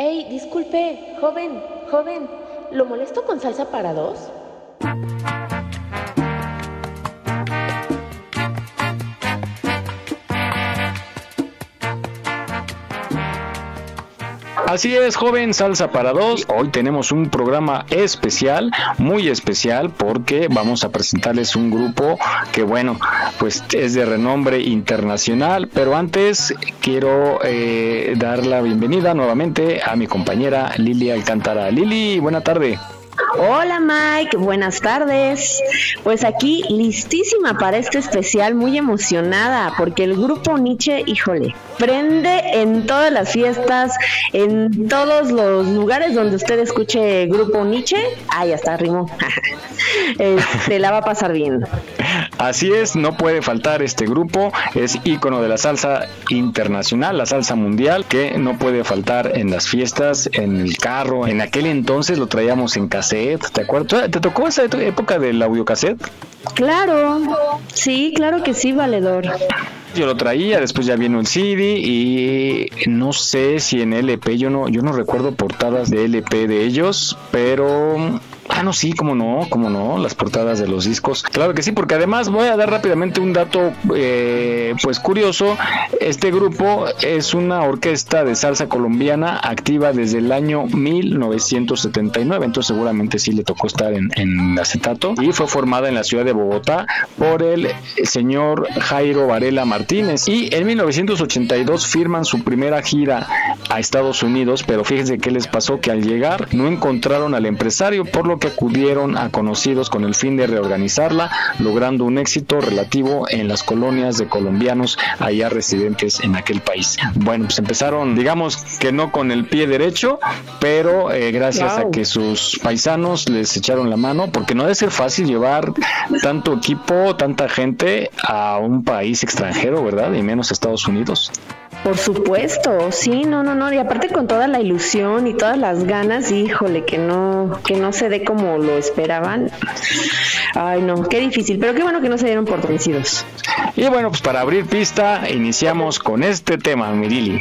Ey, disculpe, joven, joven, ¿lo molesto con salsa para dos? Así es, joven Salsa para dos. Hoy tenemos un programa especial, muy especial, porque vamos a presentarles un grupo que, bueno, pues es de renombre internacional. Pero antes quiero eh, dar la bienvenida nuevamente a mi compañera Lili Alcántara. Lili, buena tarde. Hola Mike, buenas tardes. Pues aquí listísima para este especial, muy emocionada, porque el grupo Nietzsche, híjole, prende en todas las fiestas, en todos los lugares donde usted escuche grupo Nietzsche. Ah, ya está, rimó. Se la va a pasar bien. Así es, no puede faltar este grupo, es ícono de la salsa internacional, la salsa mundial, que no puede faltar en las fiestas, en el carro. En aquel entonces lo traíamos en cassette, ¿te acuerdas? ¿Te tocó esa época del audiocassette? Claro, sí, claro que sí, valedor. Yo lo traía, después ya vino el CD y no sé si en LP, yo no, yo no recuerdo portadas de LP de ellos, pero Ah, no, sí, cómo no, cómo no, las portadas de los discos. Claro que sí, porque además voy a dar rápidamente un dato, eh, pues curioso. Este grupo es una orquesta de salsa colombiana activa desde el año 1979, entonces seguramente sí le tocó estar en, en acetato. Y fue formada en la ciudad de Bogotá por el señor Jairo Varela Martínez. Y en 1982 firman su primera gira a Estados Unidos, pero fíjense qué les pasó, que al llegar no encontraron al empresario, por lo que acudieron a conocidos con el fin de reorganizarla, logrando un éxito relativo en las colonias de colombianos allá residentes en aquel país. Bueno, pues empezaron, digamos que no con el pie derecho, pero eh, gracias a que sus paisanos les echaron la mano, porque no debe ser fácil llevar tanto equipo, tanta gente a un país extranjero, ¿verdad? Y menos a Estados Unidos. Por supuesto, sí, no, no, no, y aparte con toda la ilusión y todas las ganas, híjole, que no, que no se dé como lo esperaban. Ay, no, qué difícil, pero qué bueno que no se dieron por vencidos. Y bueno, pues para abrir pista, iniciamos con este tema, Mirili.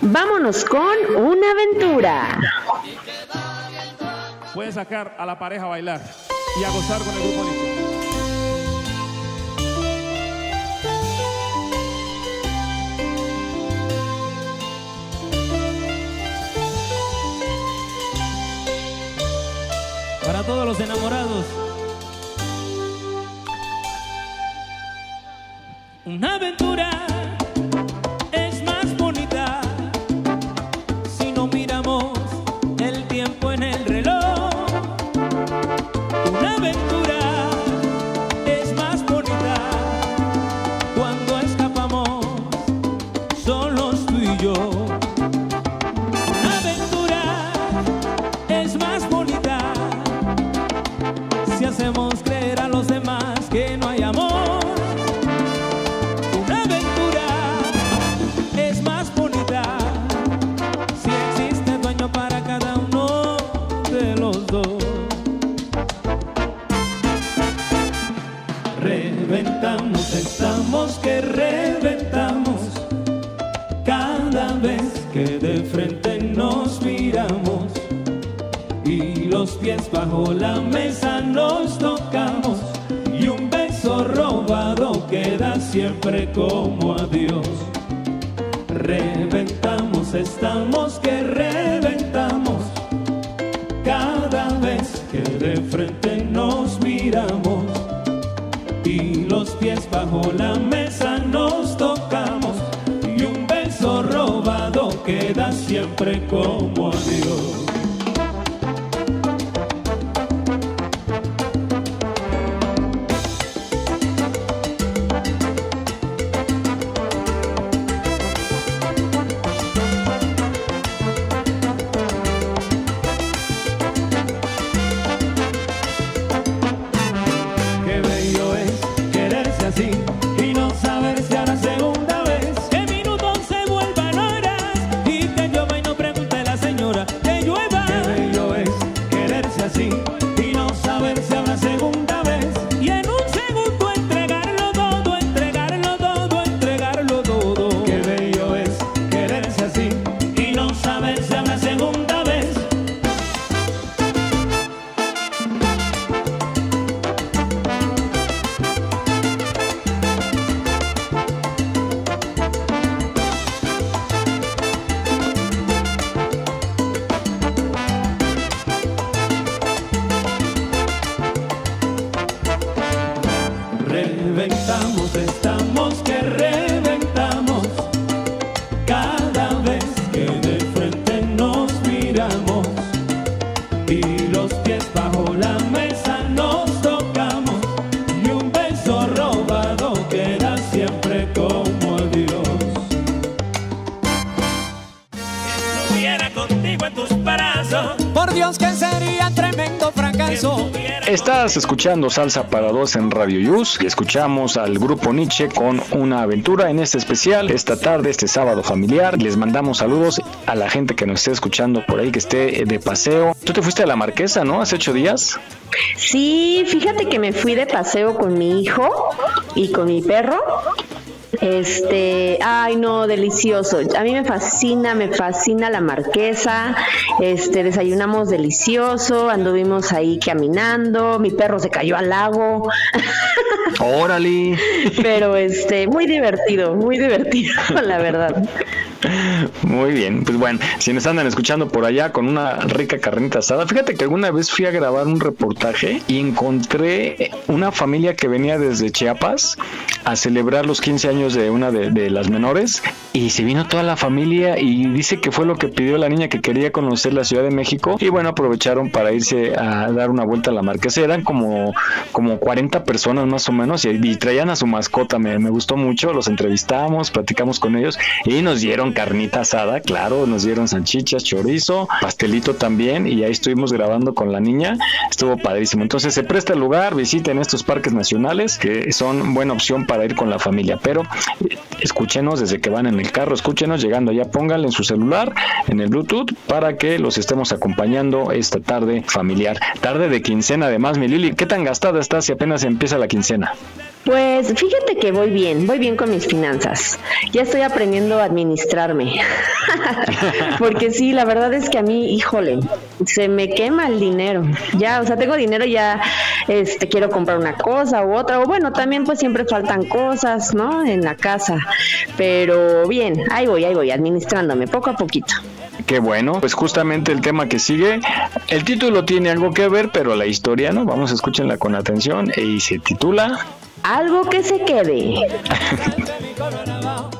Vámonos con una aventura. Pueden sacar a la pareja a bailar y a gozar con el grupo. Para todos los enamorados. Una aventura que reventamos cada vez que de frente nos miramos y los pies bajo la mesa nos tocamos y un beso robado queda siempre como adiós. Reventamos, estamos que bajo la mesa nos tocamos y un beso robado queda siempre como adiós. Por Dios que sería tremendo fracaso. Estás escuchando Salsa para Dos en Radio Yus y escuchamos al grupo Nietzsche con una aventura en este especial esta tarde, este sábado familiar. Les mandamos saludos a la gente que nos esté escuchando por ahí, que esté de paseo. Tú te fuiste a la Marquesa, ¿no? Hace ocho días. Sí, fíjate que me fui de paseo con mi hijo y con mi perro. Este, ay no, delicioso. A mí me fascina, me fascina la marquesa. Este, desayunamos delicioso, anduvimos ahí caminando, mi perro se cayó al lago, Órale. pero este, muy divertido, muy divertido, la verdad. Muy bien, pues bueno, si nos andan escuchando por allá con una rica carnita asada, fíjate que alguna vez fui a grabar un reportaje y encontré una familia que venía desde Chiapas a celebrar los 15 años de una de, las menores y se vino toda la familia y dice que fue lo que pidió la niña que quería conocer la Ciudad de México y bueno, aprovecharon para irse a dar una vuelta a la marquesa, eran como, como 40 personas más o menos y, y traían a su mascota, me, me gustó mucho, los entrevistamos, platicamos con ellos y nos dieron carnita asada, claro, nos dieron salchichas, chorizo, pastelito también y ahí estuvimos grabando con la niña, estuvo padrísimo. Entonces se presta el lugar, visiten estos parques nacionales que son buena opción para ir con la familia, pero eh, escúchenos desde que van en el carro, escúchenos llegando allá, pónganle en su celular, en el Bluetooth, para que los estemos acompañando esta tarde familiar. Tarde de quincena además, mi Lili, ¿qué tan gastada estás si apenas empieza la quincena? Pues fíjate que voy bien, voy bien con mis finanzas. Ya estoy aprendiendo a Porque sí, la verdad es que a mí, híjole, se me quema el dinero. Ya, o sea, tengo dinero ya, este, quiero comprar una cosa u otra. O bueno, también pues siempre faltan cosas, ¿no? En la casa. Pero bien, ahí voy, ahí voy, administrándome poco a poquito. Qué bueno, pues justamente el tema que sigue, el título tiene algo que ver, pero la historia no. Vamos a escucharla con atención y se titula Algo que se quede.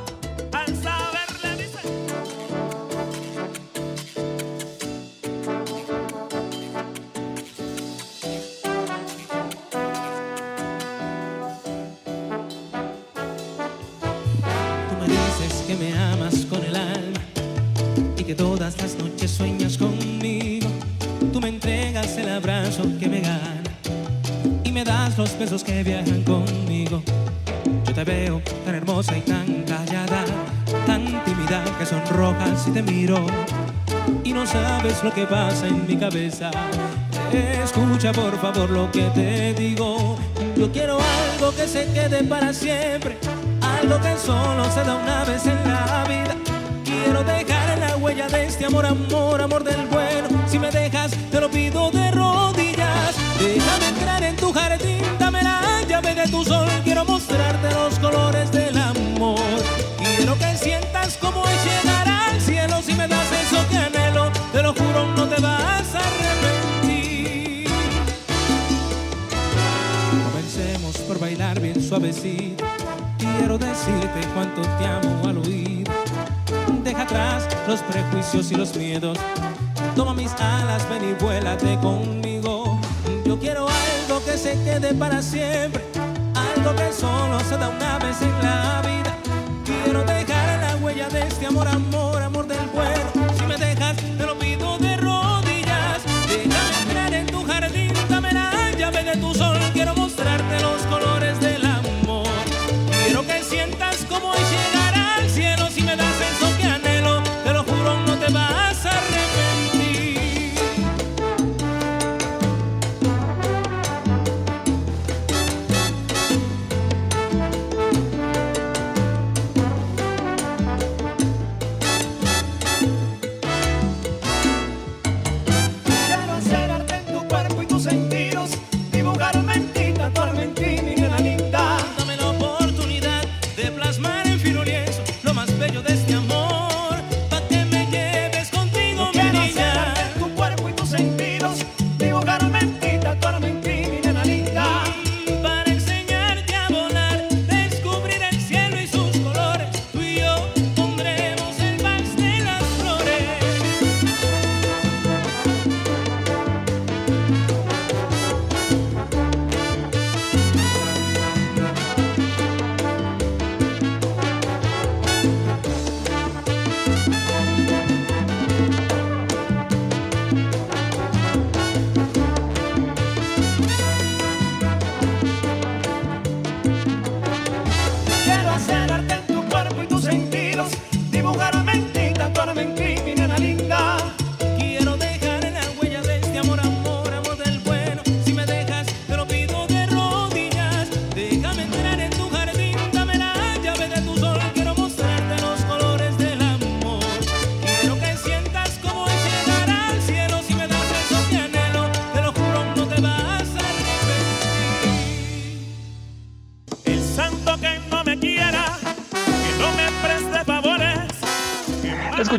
besos que viajan conmigo. Yo te veo tan hermosa y tan callada, tan tímida que sonroja si te miro y no sabes lo que pasa en mi cabeza. Escucha por favor lo que te digo. Yo quiero algo que se quede para siempre, algo que solo se da una vez en la vida. Quiero dejar la huella de este amor, amor, amor del bueno. Si me dejas, te lo pido de rodillas. Déjame entrar en tu jardín, llave de tu sol. Quiero mostrarte los colores del amor. Quiero que sientas como es llegar al cielo. Si me das eso que anhelo, te lo juro, no te vas a arrepentir. Comencemos por bailar bien suavecito. Quiero decirte cuánto te amo al oír. Deja atrás los prejuicios y los miedos. Toma mis alas, ven y vuélate conmigo. Yo quiero se quede para siempre.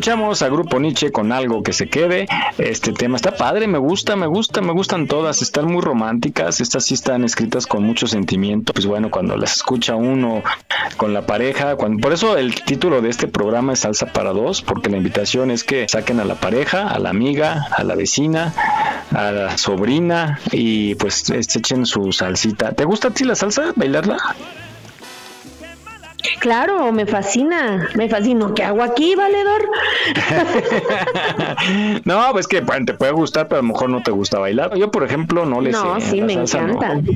Escuchamos a Grupo Nietzsche con algo que se quede. Este tema está padre, me gusta, me gusta, me gustan todas. Están muy románticas. Estas sí están escritas con mucho sentimiento. Pues bueno, cuando las escucha uno con la pareja, por eso el título de este programa es Salsa para dos, porque la invitación es que saquen a la pareja, a la amiga, a la vecina, a la sobrina y pues este, echen su salsita. ¿Te gusta a ti la salsa? ¿Bailarla? Claro, me fascina, me fascina. ¿Qué hago aquí, valedor? no, pues que bueno, te puede gustar, pero a lo mejor no te gusta bailar. Yo, por ejemplo, no le no, sé. sí, me salsa, no. encanta.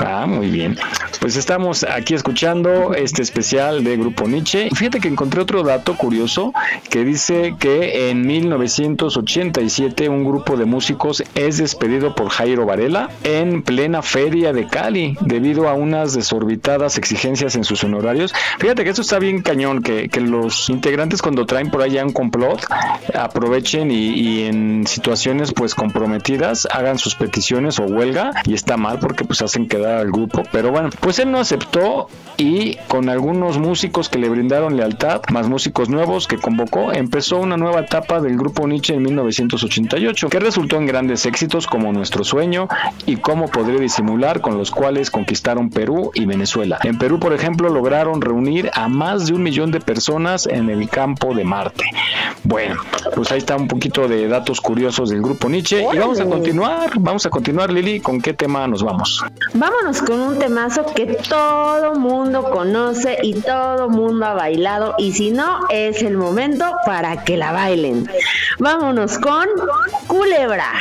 Ah, muy bien. Pues estamos aquí escuchando este especial de Grupo Nietzsche. Fíjate que encontré otro dato curioso que dice que en 1987 un grupo de músicos es despedido por Jairo Varela en plena feria de Cali debido a unas desorbitadas exigencias en sus honorarios. Fíjate que esto está bien cañón, que, que los integrantes cuando traen por allá un complot aprovechen y, y en situaciones pues comprometidas hagan sus peticiones o huelga y está mal porque pues hacen quedar al grupo. Pero bueno, pues él no aceptó y con algunos músicos que le brindaron lealtad, más músicos nuevos que convocó, empezó una nueva etapa del grupo Nietzsche en 1988, que resultó en grandes éxitos como Nuestro Sueño y Cómo Podré Disimular, con los cuales conquistaron Perú y Venezuela. En Perú, por ejemplo, lograron reunir a más de un millón de personas en el campo de Marte. Bueno, pues ahí está un poquito de datos curiosos del grupo Nietzsche y vamos a continuar, vamos a continuar Lili, ¿con qué tema nos vamos? Vámonos con un temazo que todo mundo conoce y todo mundo ha bailado y si no es el momento para que la bailen. Vámonos con Culebra.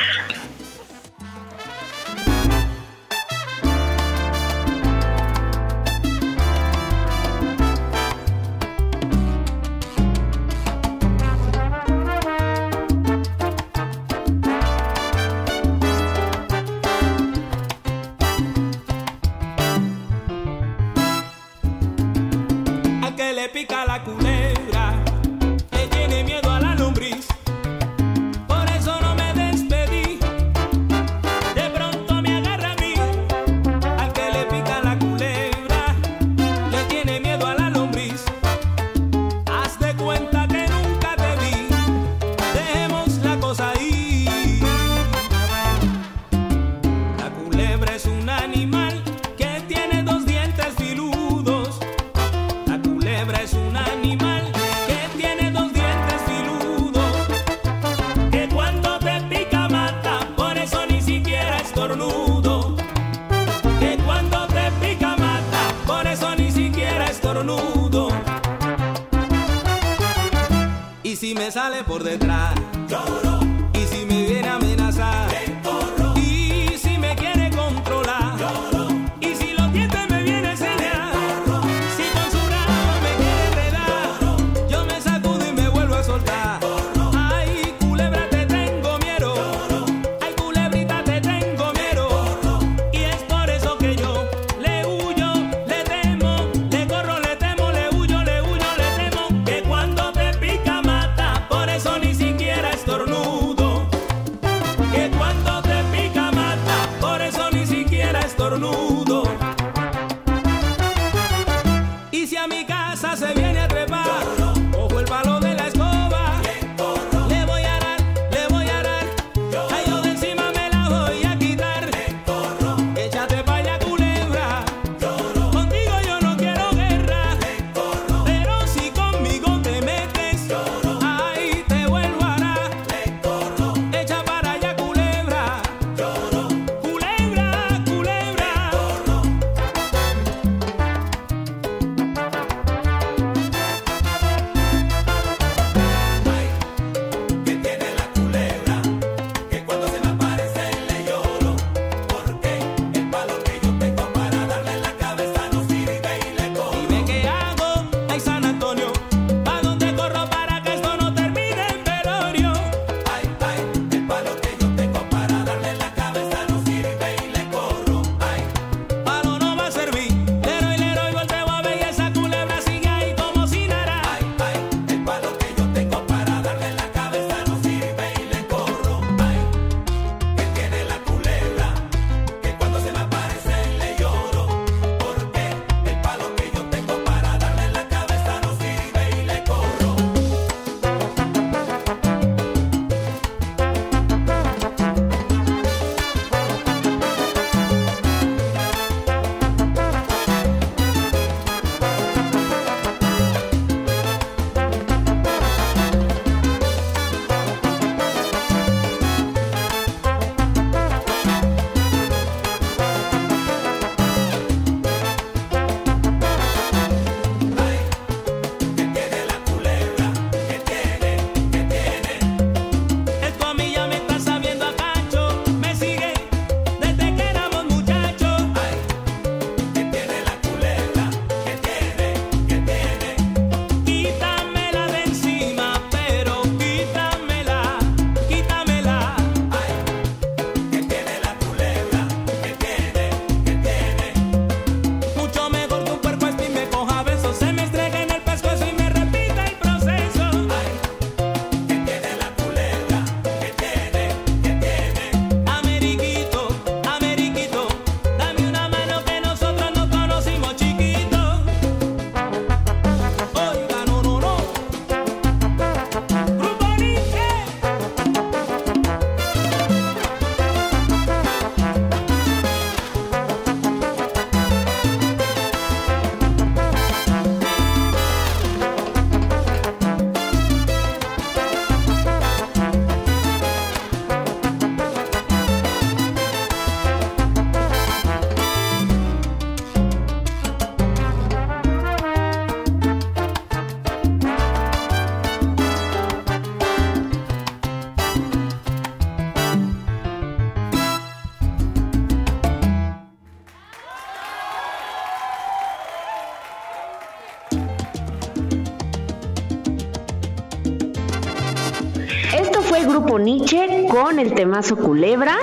Con el temazo Culebra.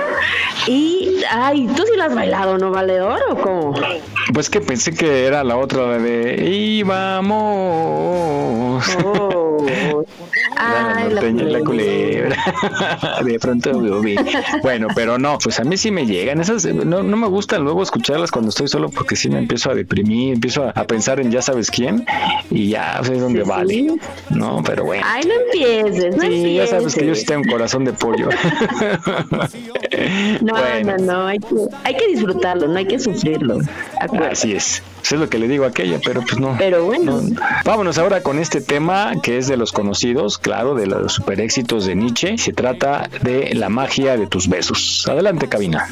Y, ay, ¿tú sí lo has bailado, no, Valedor, o cómo? Pues que pensé que era la otra la de. Oh. Ay, la, norteña, la culebra. de pronto vi. Bueno, pero no, pues a mí sí me llegan. Esas no, no me gusta luego escucharlas cuando estoy solo porque sí me empiezo a deprimir, empiezo a, a pensar en ya sabes quién y ya es donde Sí, vale. sí. No, pero bueno. Ay, no empieces, no Sí, ya sabes que yo sí tengo un corazón de pollo. No, Bueno. no, no, hay que, hay que disfrutarlo, no hay que sufrirlo. Acuérdate. Así es. Eso es lo que le digo a aquella, pero pues no. Pero bueno. No. Vámonos ahora con este tema que es de los conocidos, claro, de los super éxitos de Nietzsche. Se trata de la magia de tus besos. Adelante, cabina.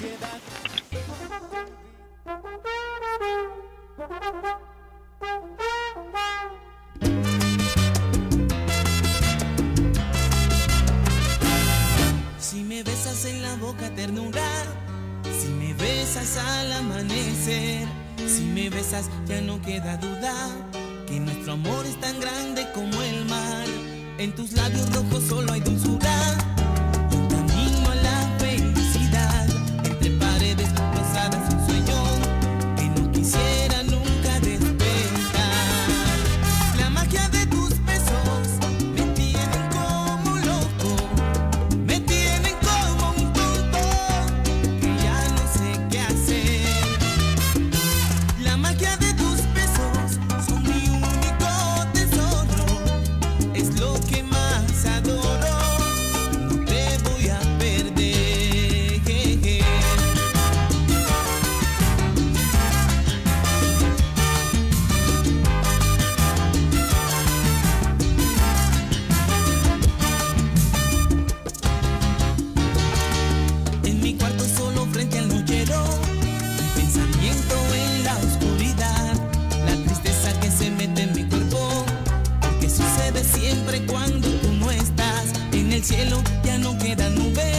Cielo ya no quedan nubes,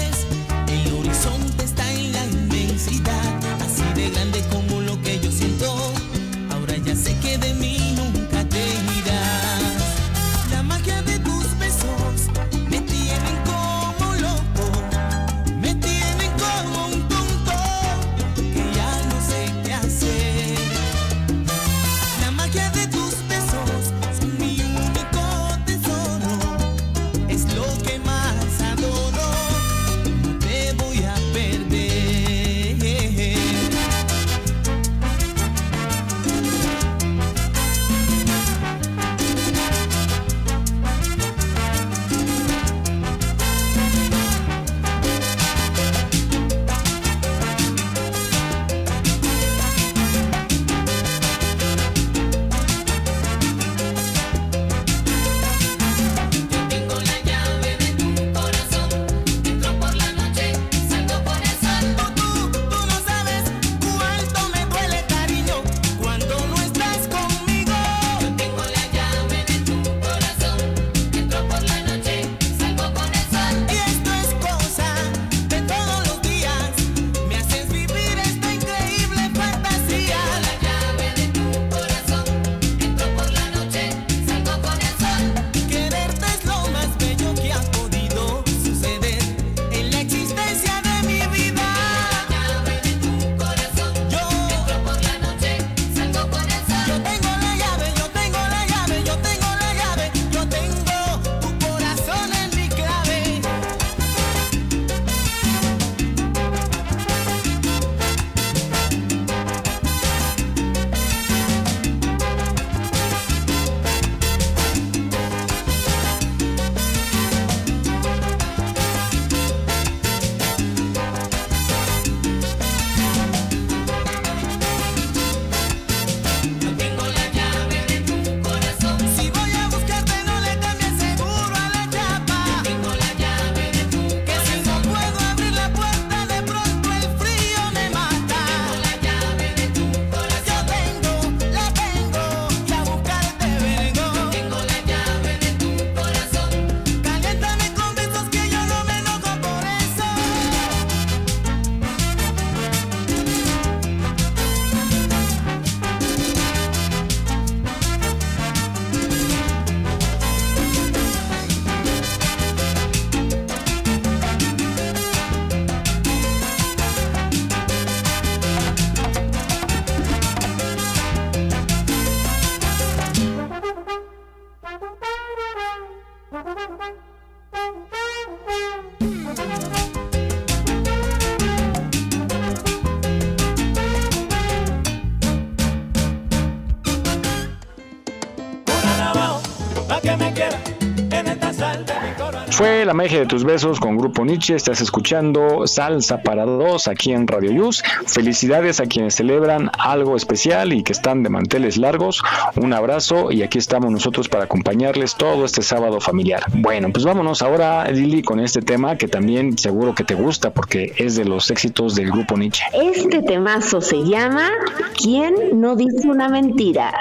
Fue la magia de tus besos con Grupo Nietzsche. Estás escuchando Salsa para dos aquí en Radio Yus. Felicidades a quienes celebran algo especial y que están de manteles largos. Un abrazo y aquí estamos nosotros para acompañarles todo este sábado familiar. Bueno, pues vámonos ahora, Lili, con este tema que también seguro que te gusta porque es de los éxitos del Grupo Nietzsche. Este temazo se llama ¿Quién no dice una mentira?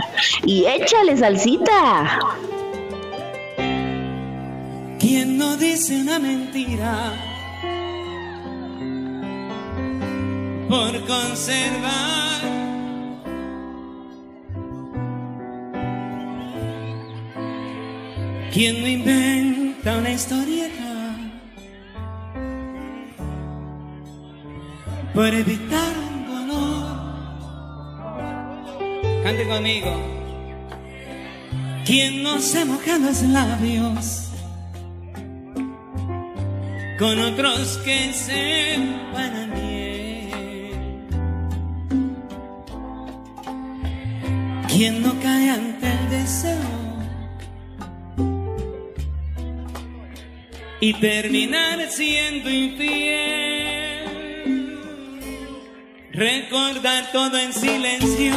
Y échale salsita. ¿Quién no dice una mentira? Por conservar ¿Quién no inventa una historieta? Por evitar un dolor. Cante conmigo. ¿Quién no se moja los labios? Con otros que sepan a miel. ¿Quién no cae ante el deseo? Y terminar siendo infiel. Recordar todo en silencio,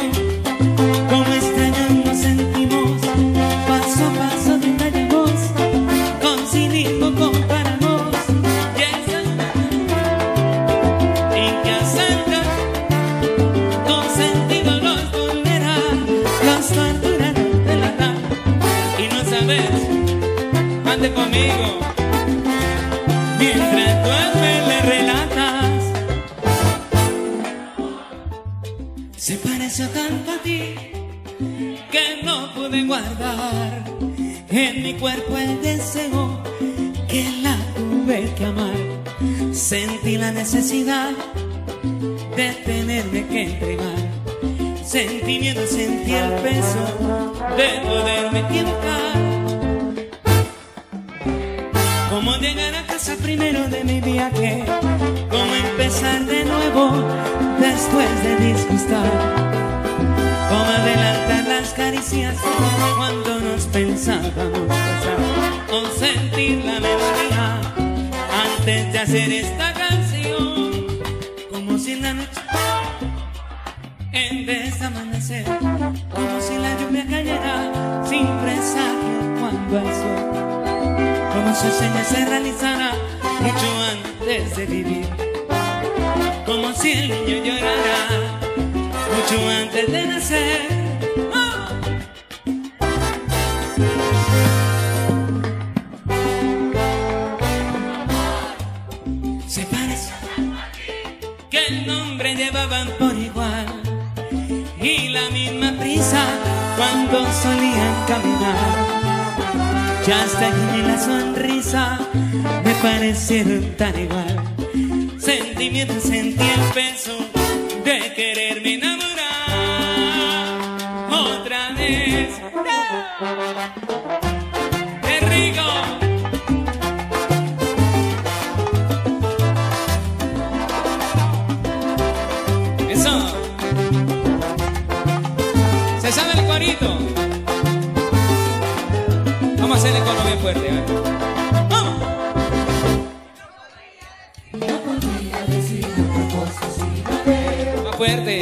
conmigo, mientras él le relatas. Se pareció tanto a ti que no pude guardar en mi cuerpo el deseo que la tuve que amar. Sentí la necesidad de tenerme que entregar. Sentí miedo, sentí el peso de poderme equivocar. Llegar a casa primero de mi viaje, cómo empezar de nuevo después de disgustar, cómo adelantar las caricias cuando nos pensábamos casar, o sentir la melodía antes de hacer esta canción, como si en la noche en vez de amanecer, como si la lluvia cayera sin presagio cuando el sol si señas se realizara mucho antes de vivir, como si el niño llorara mucho antes de nacer. Ya hasta ni la sonrisa me parecieron tan igual. Sentimientos sentí el peso de quererme enamorar otra vez. ¡Qué rico! Bien fuerte. ¿eh? ¡Vamos! Más fuerte.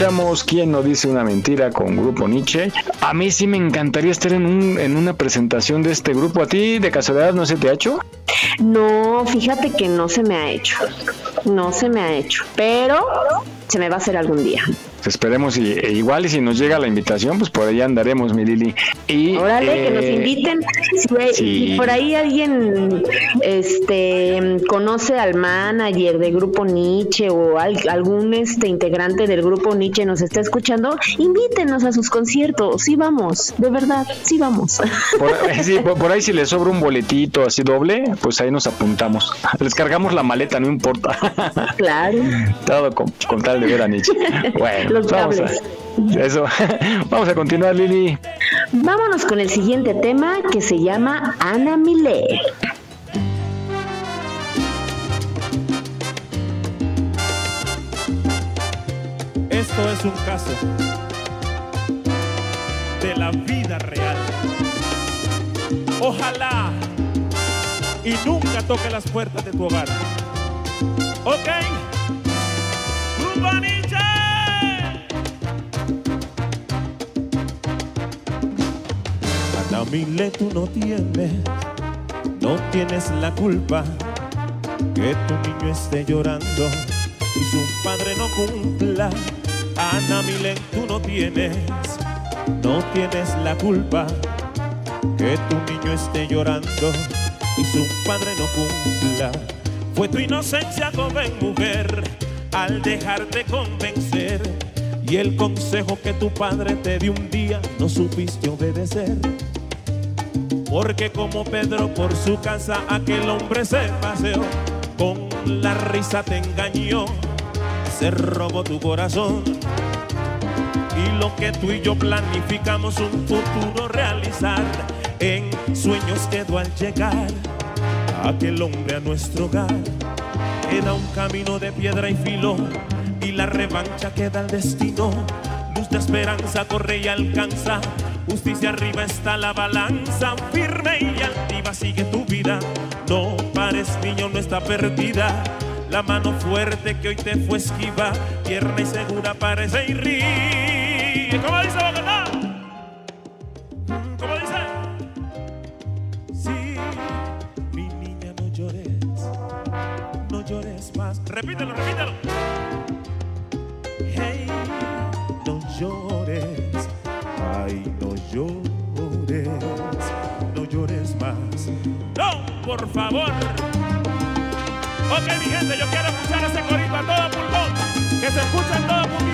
Escuchamos quién no dice una mentira con Grupo Nietzsche. A mí sí me encantaría estar en, un, en una presentación de este grupo. ¿A ti de casualidad no se te ha hecho? No, fíjate que no se me ha hecho. No se me ha hecho. Pero se me va a hacer algún día. Esperemos y e igual y si nos llega la invitación, pues por allá andaremos, mi Lili. Y, Órale, que nos eh, inviten. Si, sí. si por ahí alguien este conoce al manager de Grupo Nietzsche o al- algún este integrante del Grupo Nietzsche nos está escuchando, invítenos a sus conciertos. Sí vamos, de verdad, sí vamos. Por, sí, por- por ahí si les sobra un boletito así doble, pues ahí nos apuntamos. Les cargamos la maleta, no importa. claro. Todo con, con tal de ver a Nietzsche. Bueno, Los vamos cables. a, eso. vamos a continuar, Lili. Vámonos con el siguiente tema que se llama Ana Milé. Esto es un caso de la vida real. Ojalá y nunca toque las puertas de tu hogar. ¿Ok? Mile, tú no tienes, no tienes la culpa que tu niño esté llorando y su padre no cumpla. Ana Milen, tú no tienes, no tienes la culpa que tu niño esté llorando y su padre no cumpla. Fue tu inocencia, joven mujer, al dejarte convencer y el consejo que tu padre te dio un día no supiste obedecer. Porque como Pedro por su casa aquel hombre se paseó, con la risa te engañó, se robó tu corazón. Y lo que tú y yo planificamos un futuro realizar, en sueños quedó al llegar aquel hombre a nuestro hogar. Queda un camino de piedra y filo, y la revancha queda al destino. Luz de esperanza corre y alcanza. Justicia arriba está la balanza, firme y altiva sigue tu vida. No pares, niño, no está perdida. La mano fuerte que hoy te fue esquiva, tierna y segura parece y ríe. ¿Cómo dice? Favor. Ok, mi gente, yo quiero escuchar ese corito a todo pulmón, que se escucha en todo Cundinamarca.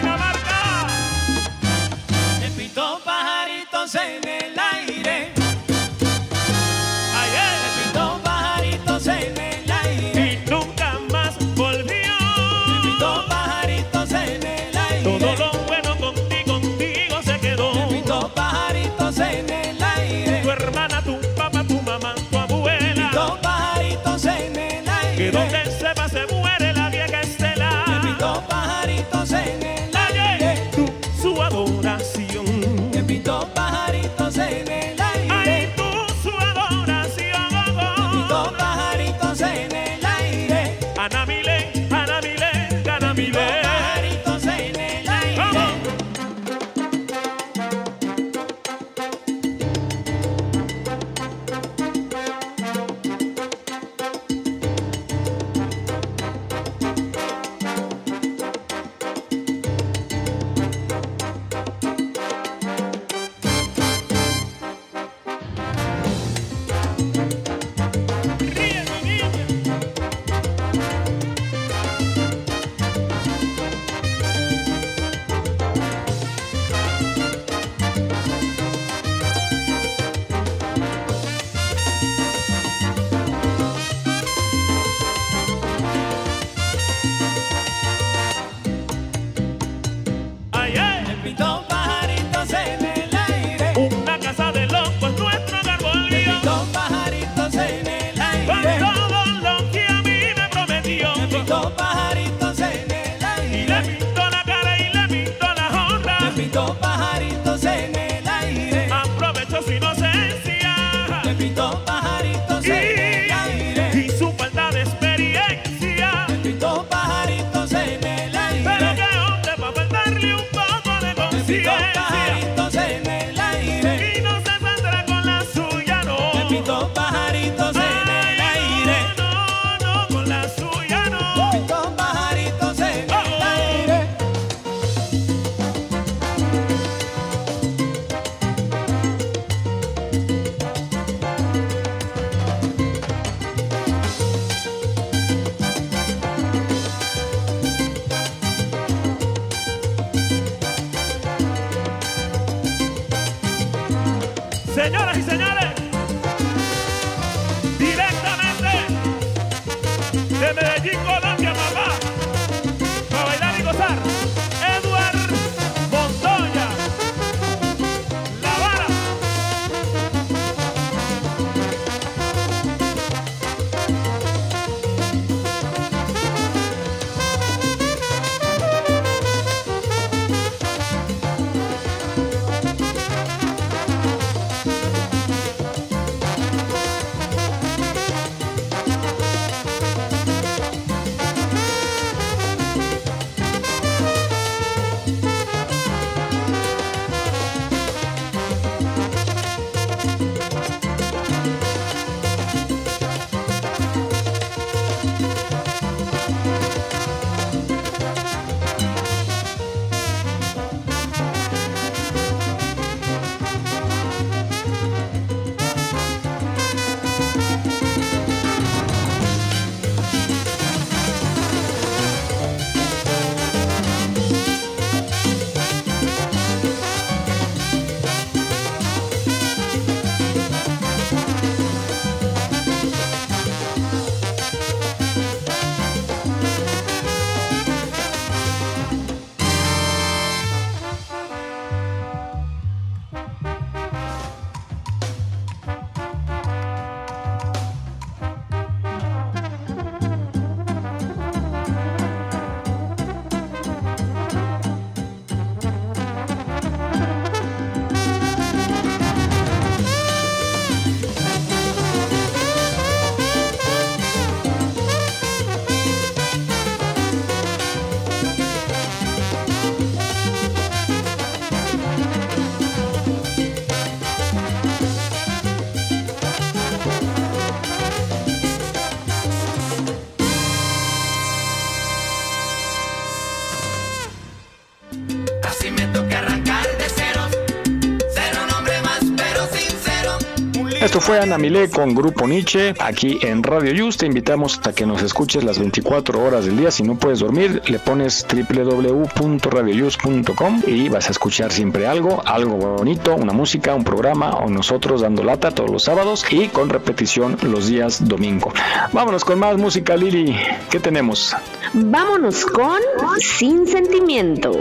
Esto fue Ana Milé con Grupo Nietzsche aquí en Radio Yus. Te invitamos a que nos escuches las 24 horas del día. Si no puedes dormir, le pones www.radioyus.com y vas a escuchar siempre algo, algo bonito, una música, un programa o nosotros dando lata todos los sábados y con repetición los días domingo. Vámonos con más música, Lili. ¿Qué tenemos? Vámonos con Sin Sentimiento.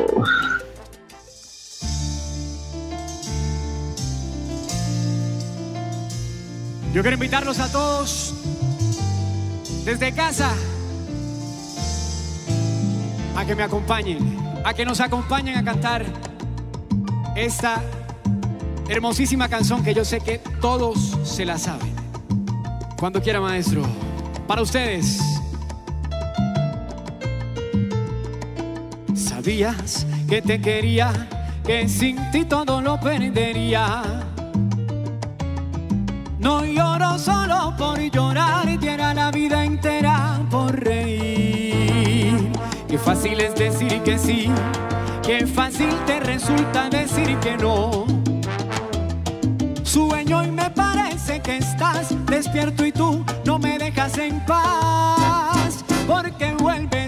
Yo quiero invitarlos a todos desde casa a que me acompañen, a que nos acompañen a cantar esta hermosísima canción que yo sé que todos se la saben. Cuando quiera, maestro, para ustedes. Sabías que te quería, que sin ti todo lo perdería. No lloro solo por llorar, diera la vida entera por reír. Qué fácil es decir que sí, qué fácil te resulta decir que no. Sueño y me parece que estás despierto y tú no me dejas en paz. Porque vuelves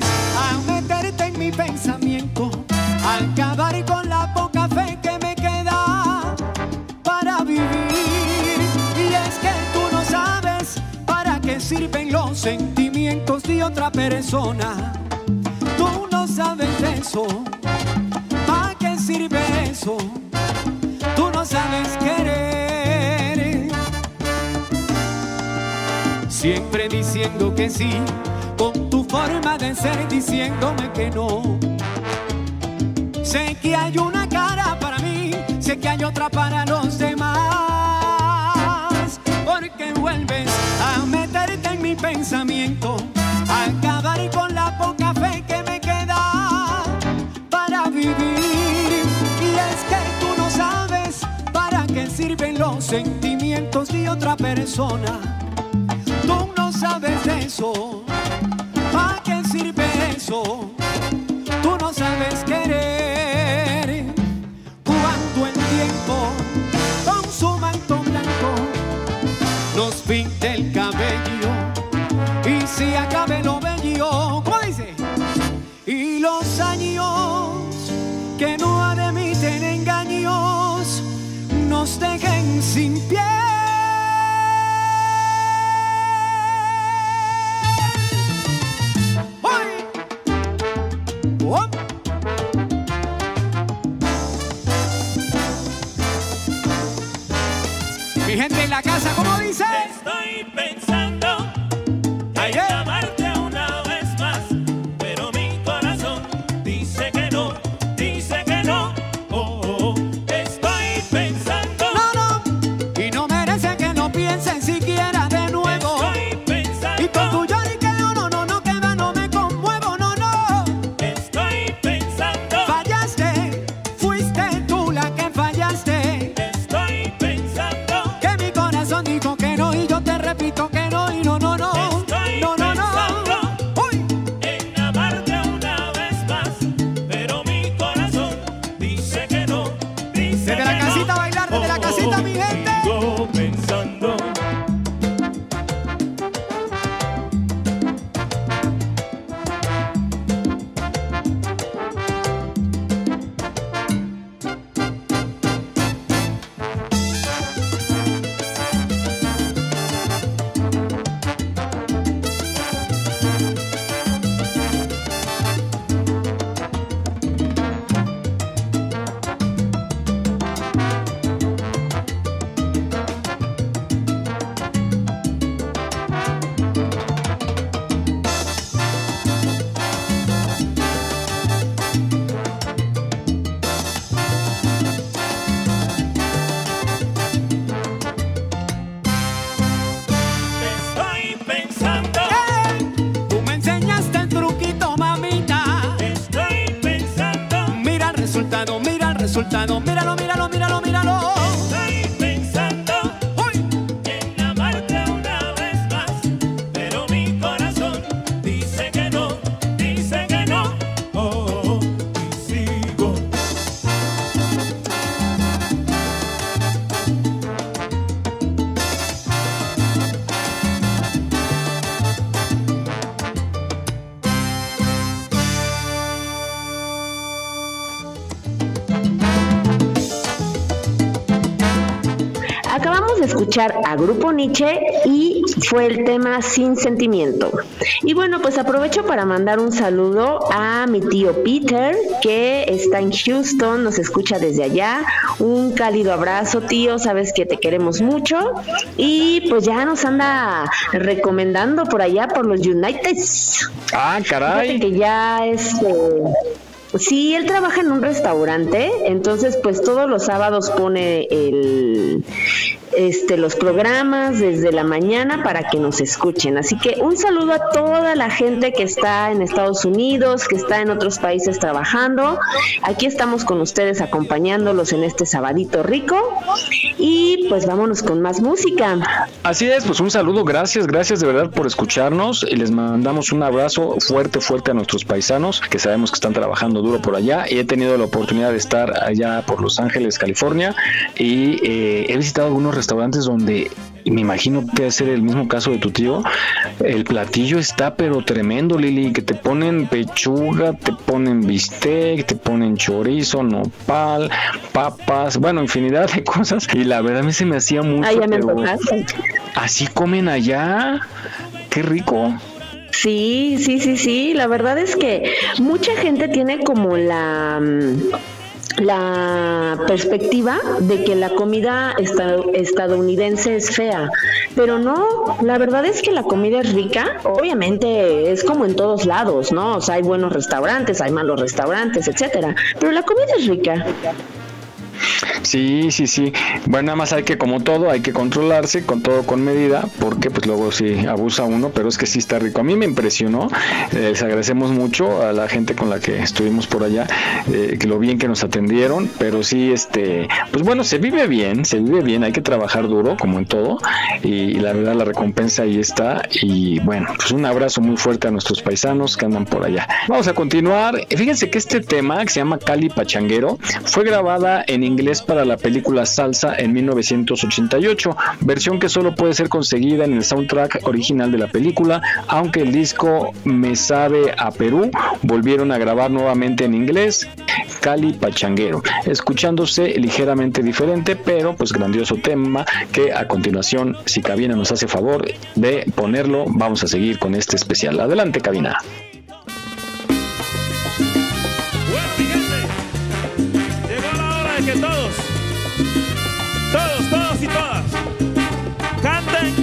otra persona. Tú no sabes eso. ¿Para qué sirve eso? Tú no sabes querer. Siempre diciendo que sí, con tu forma de ser diciéndome que no. Sé que hay una cara para mí, sé que hay otra para los demás. Porque vuelves a meterte en mi pensamiento, acabar con la poca fe que me queda para vivir. Y es que tú no sabes para qué sirven los sentimientos de otra persona. Tú no sabes eso. ¿Para qué sirve eso? Tú no sabes querer. Sin pie. Escuchar a Grupo Nietzsche y fue el tema Sin Sentimiento. Y bueno, pues aprovecho para mandar un saludo a mi tío Peter, que está en Houston, nos escucha desde allá. Un cálido abrazo, tío, sabes que te queremos mucho. Y pues ya nos anda recomendando por allá por los Uniteds. Ah, Fíjate caray. que ya este Sí, él trabaja en un restaurante, entonces pues todos los sábados pone el este los programas desde la mañana para que nos escuchen. Así que un saludo a toda la gente que está en Estados Unidos, que está en otros países trabajando. Aquí estamos con ustedes acompañándolos en este sabadito rico y pues vámonos con más música. Así es, pues un saludo, gracias, gracias de verdad por escucharnos y les mandamos un abrazo fuerte, fuerte a nuestros paisanos que sabemos que están trabajando duro por allá y he tenido la oportunidad de estar allá por Los Ángeles, California y eh, he visitado algunos restaurantes donde me imagino que va a ser el mismo caso de tu tío. El platillo está pero tremendo, Lili, que te ponen pechuga, te ponen bistec, te ponen chorizo, nopal, papas, bueno, infinidad de cosas y la verdad a mí se me hacía mucho. Ay, ya me pero-. Así comen allá. Qué rico. Sí, sí, sí, sí. La verdad es que mucha gente tiene como la mm, la perspectiva de que la comida esta- estadounidense es fea, pero no, la verdad es que la comida es rica, obviamente es como en todos lados, ¿no? O sea, hay buenos restaurantes, hay malos restaurantes, etcétera, pero la comida es rica. Sí, sí, sí. Bueno, nada más hay que, como todo, hay que controlarse, con todo con medida, porque pues luego sí abusa uno, pero es que sí está rico. A mí me impresionó. Eh, les agradecemos mucho a la gente con la que estuvimos por allá, eh, lo bien que nos atendieron, pero sí, este, pues bueno, se vive bien, se vive bien, hay que trabajar duro, como en todo, y, la verdad la recompensa ahí está. Y bueno, pues un abrazo muy fuerte a nuestros paisanos que andan por allá. Vamos a continuar. Fíjense que este tema, que se llama Cali Pachanguero, fue grabada en inglés para la película Salsa en 1988, versión que solo puede ser conseguida en el soundtrack original de la película, aunque el disco Me Sabe a Perú volvieron a grabar nuevamente en inglés, Cali Pachanguero, escuchándose ligeramente diferente, pero pues grandioso tema que a continuación, si Cabina nos hace favor de ponerlo, vamos a seguir con este especial. Adelante, Cabina.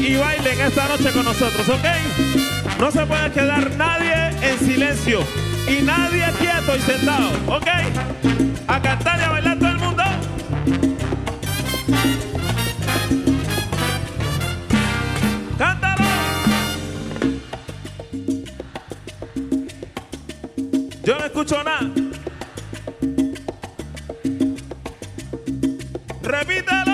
Y bailen esta noche con nosotros, ¿ok? No se puede quedar nadie en silencio y nadie quieto y sentado, ¿ok? A cantar y a bailar todo el mundo. ¡Cántalo! Yo no escucho nada. Repítelo.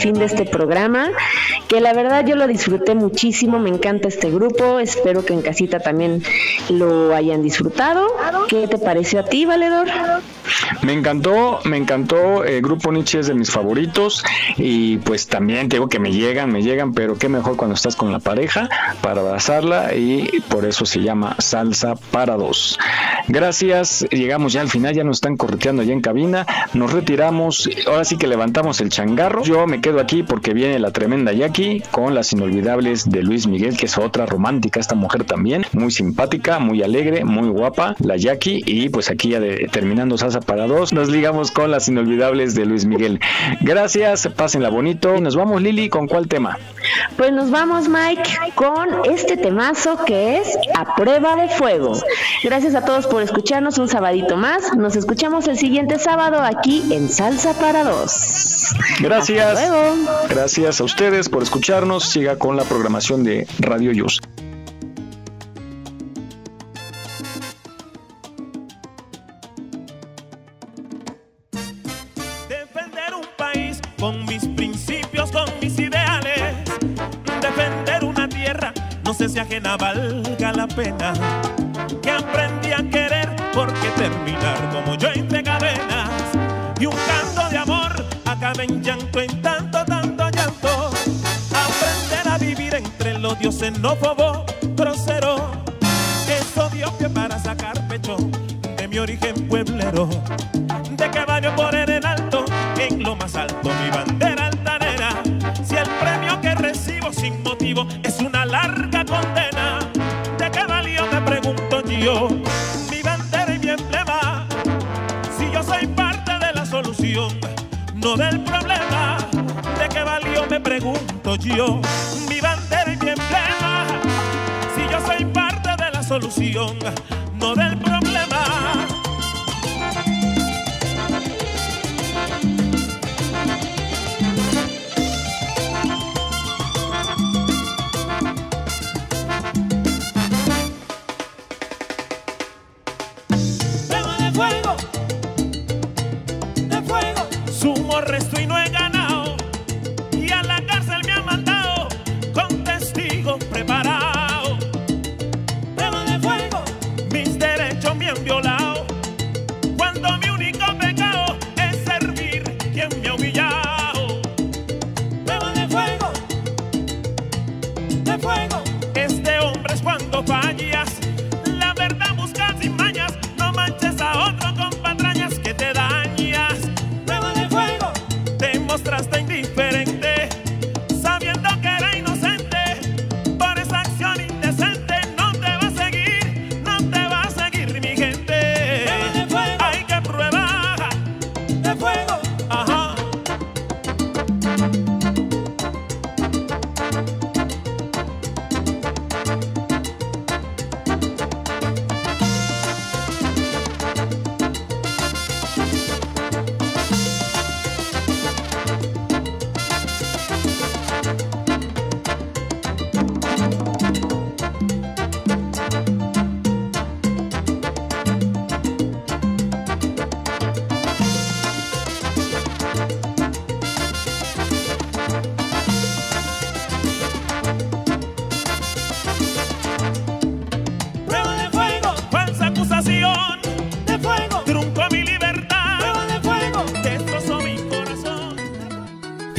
Fin de este programa, que la verdad yo lo disfruté muchísimo, me encanta este grupo, espero que en casita también lo hayan disfrutado. ¿Qué te pareció a ti, Valedor? Me encantó, me encantó. El grupo Nietzsche es de mis favoritos. Y pues también te digo que me llegan, me llegan, pero qué mejor cuando estás con la pareja para abrazarla. Y por eso se llama Salsa para dos. Gracias. Llegamos ya al final, ya nos están correteando allá en cabina. Nos retiramos. Ahora sí que levantamos el changarro. Yo me quedo aquí porque viene la tremenda Jackie con las inolvidables de Luis Miguel, que es otra romántica, esta mujer también. Muy simpática, muy alegre, muy guapa, la Jackie. Y pues aquí ya terminando Salsa para dos, nos ligamos con las inolvidables de Luis Miguel. Gracias, pásenla bonito. Nos vamos, Lili, ¿con cuál tema? Pues nos vamos, Mike, con este temazo que es A Prueba de Fuego. Gracias a todos por escucharnos un sabadito más. Nos escuchamos el siguiente sábado aquí en Salsa para Dos. Gracias. Hasta luego. Gracias a ustedes por escucharnos. Siga con la programación de Radio Yus. Defender un país con mis principios, con mis ideales. Defender una tierra, no sé si ajena valga la pena. odio xenófobo, grosero, es odio que para sacar pecho de mi origen pueblero, de que valió por en alto, en lo más alto mi bandera altanera, si el premio que recibo sin motivo es una larga condena, ¿de qué valió me pregunto yo? Mi bandera y mi emblema, si yo soy parte de la solución, no del problema, ¿de qué valió me pregunto yo? solución